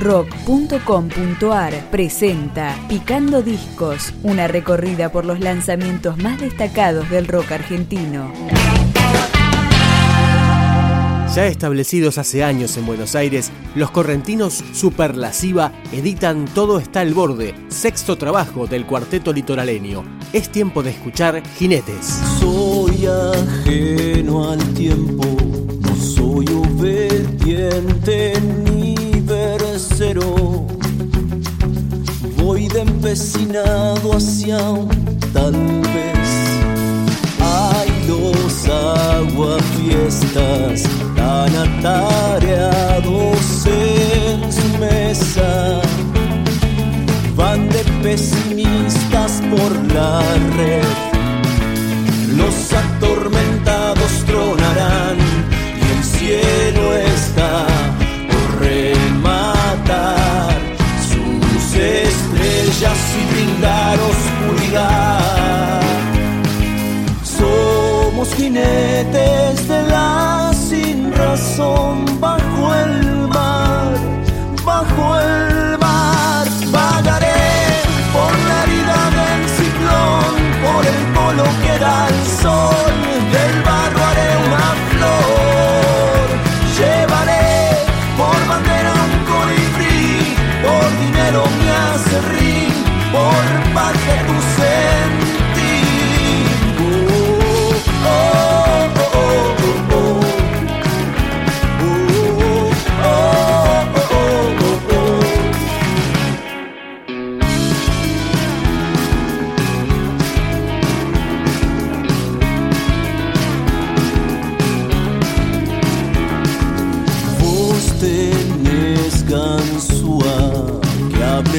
rock.com.ar presenta Picando Discos, una recorrida por los lanzamientos más destacados del rock argentino. Ya establecidos hace años en Buenos Aires, los correntinos Superlasiva editan Todo está al borde, sexto trabajo del cuarteto litoraleño. Es tiempo de escuchar Jinetes. Soy ajeno al tiempo, no soy Hacia un tal vez. Hay dos aguafiestas tan atareados en su mesa. Van de pesimistas por la red. Los atormentados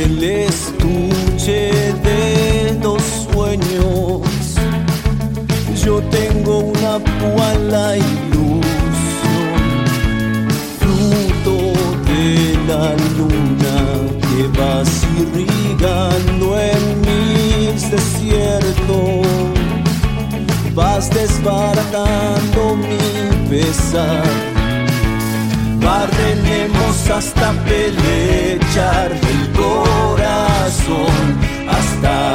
el estuche de los sueños. Yo tengo una púa en la ilusión, fruto de la luna que vas irrigando en mis desiertos. Vas desbaratando mi pesar hasta pelechar el corazón, hasta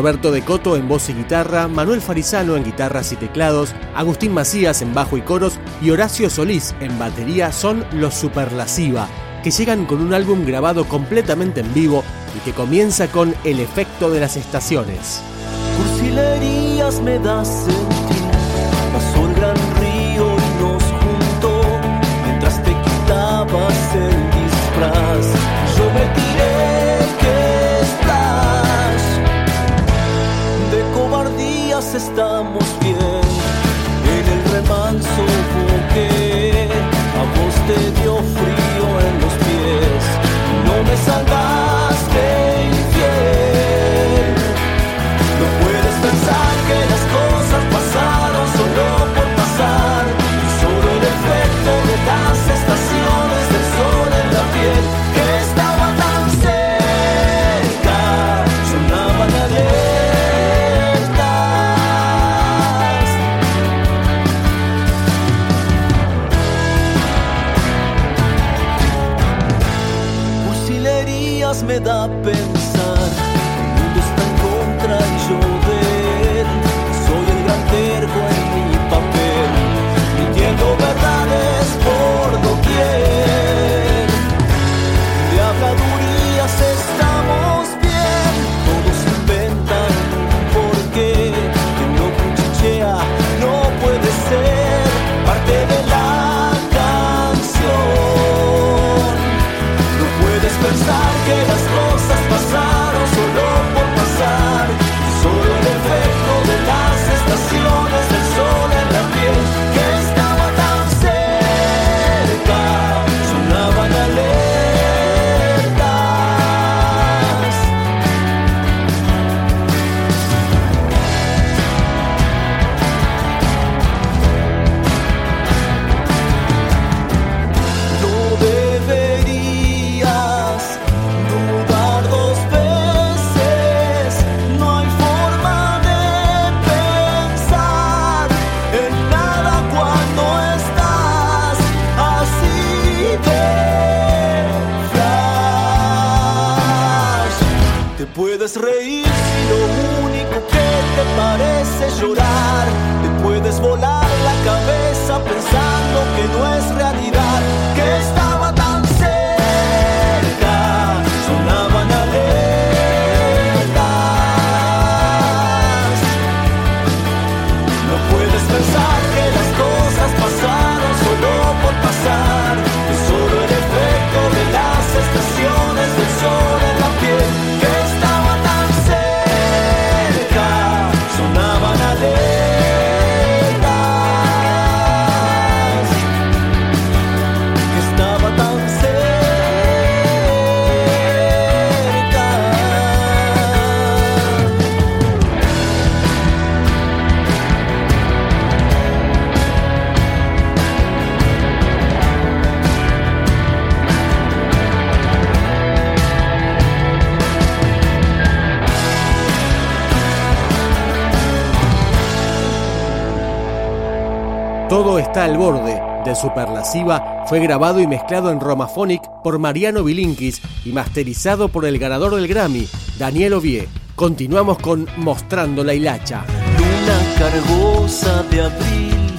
Roberto de Coto en voz y guitarra, Manuel Farisano en guitarras y teclados, Agustín Macías en bajo y coros y Horacio Solís en batería son los Superlasiva, que llegan con un álbum grabado completamente en vivo y que comienza con el efecto de las estaciones. Estamos bien, me da pena. Todo está al borde de Superlasiva fue grabado y mezclado en Romaphonic por Mariano Bilinkis y masterizado por el ganador del Grammy, Daniel Ovie. Continuamos con Mostrando la Hilacha. Luna cargosa de abril,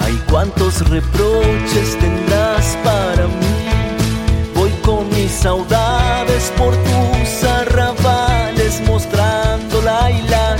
hay cuantos reproches tendrás para mí. Voy con mis saudades por tus arrabales mostrando la hilacha.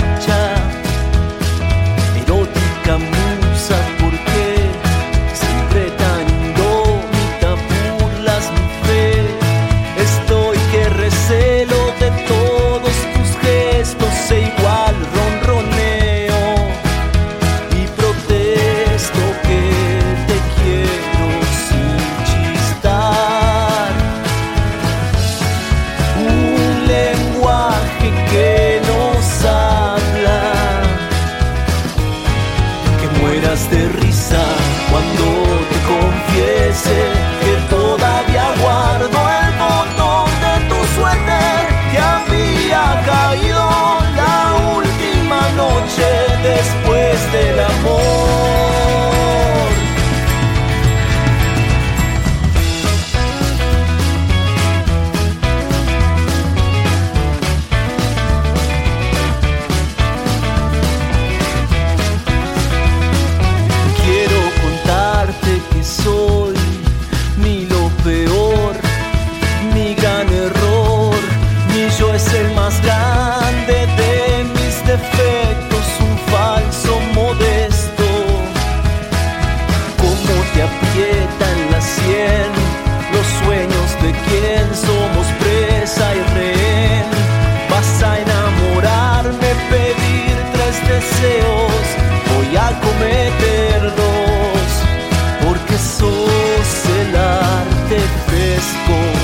disco.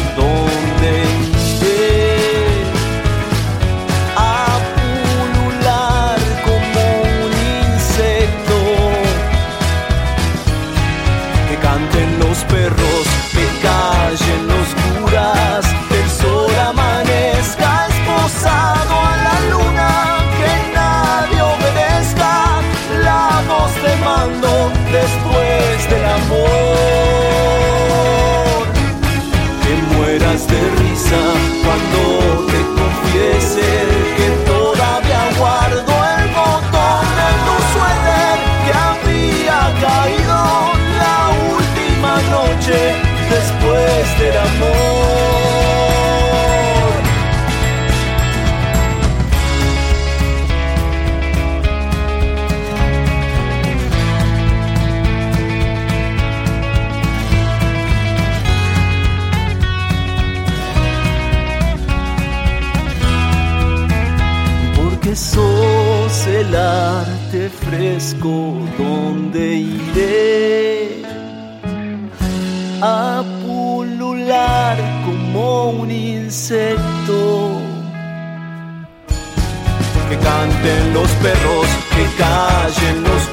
De risa cuando sos el arte fresco donde iré a pulular como un insecto. Que canten los perros, que callen los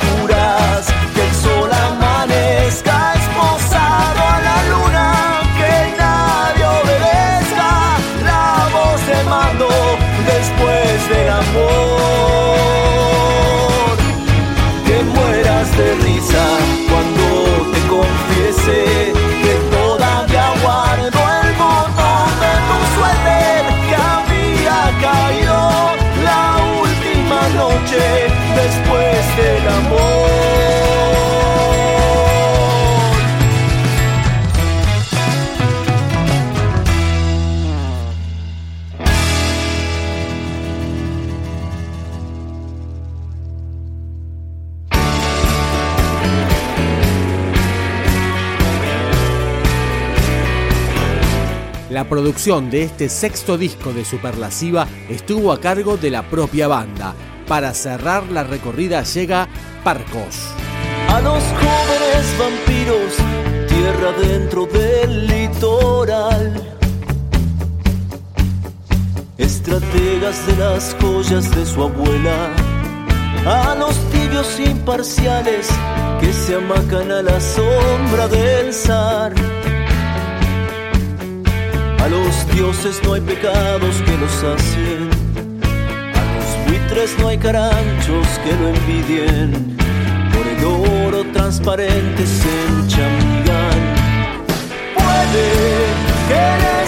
La producción de este sexto disco de Superlasiva estuvo a cargo de la propia banda. Para cerrar la recorrida llega Parcos. A los jóvenes vampiros, tierra dentro del litoral. Estrategas de las joyas de su abuela. A los tibios imparciales que se amacan a la sombra del zar. A los dioses no hay pecados que los hacen. A los buitres no hay caranchos que lo envidien. Por el oro transparente se enchamigan. Puede que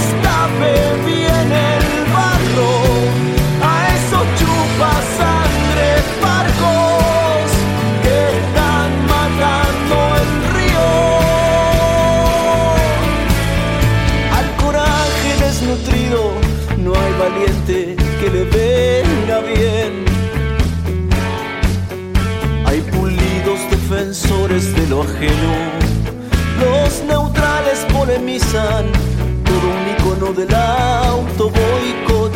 del auto boicot.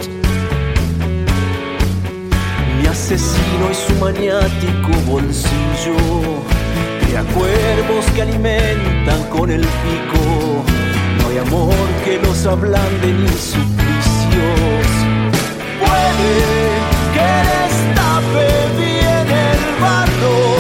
Mi asesino y su maniático bolsillo. Cría cuervos que alimentan con el pico. No hay amor que los ablande ni suplicios. Puede que les tape bien el barro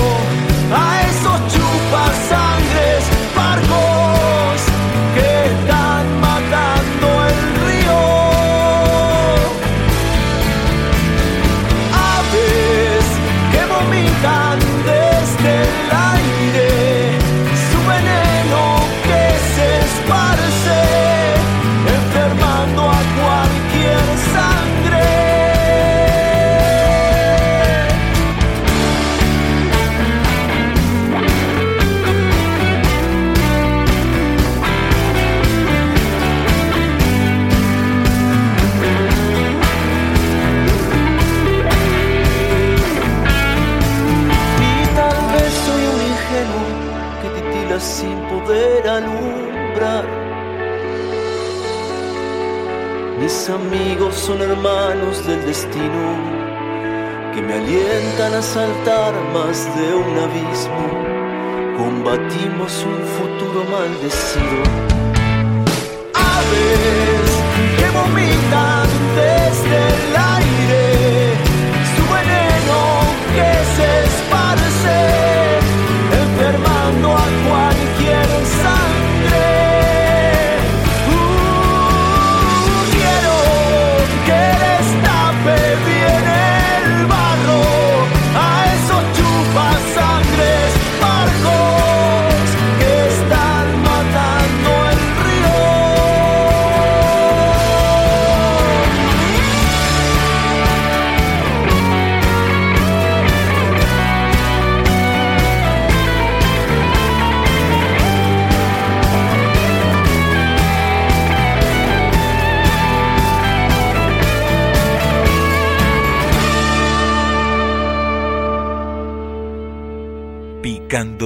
Amigos son hermanos del destino que me alientan a saltar más de un abismo. Combatimos un futuro maldecido.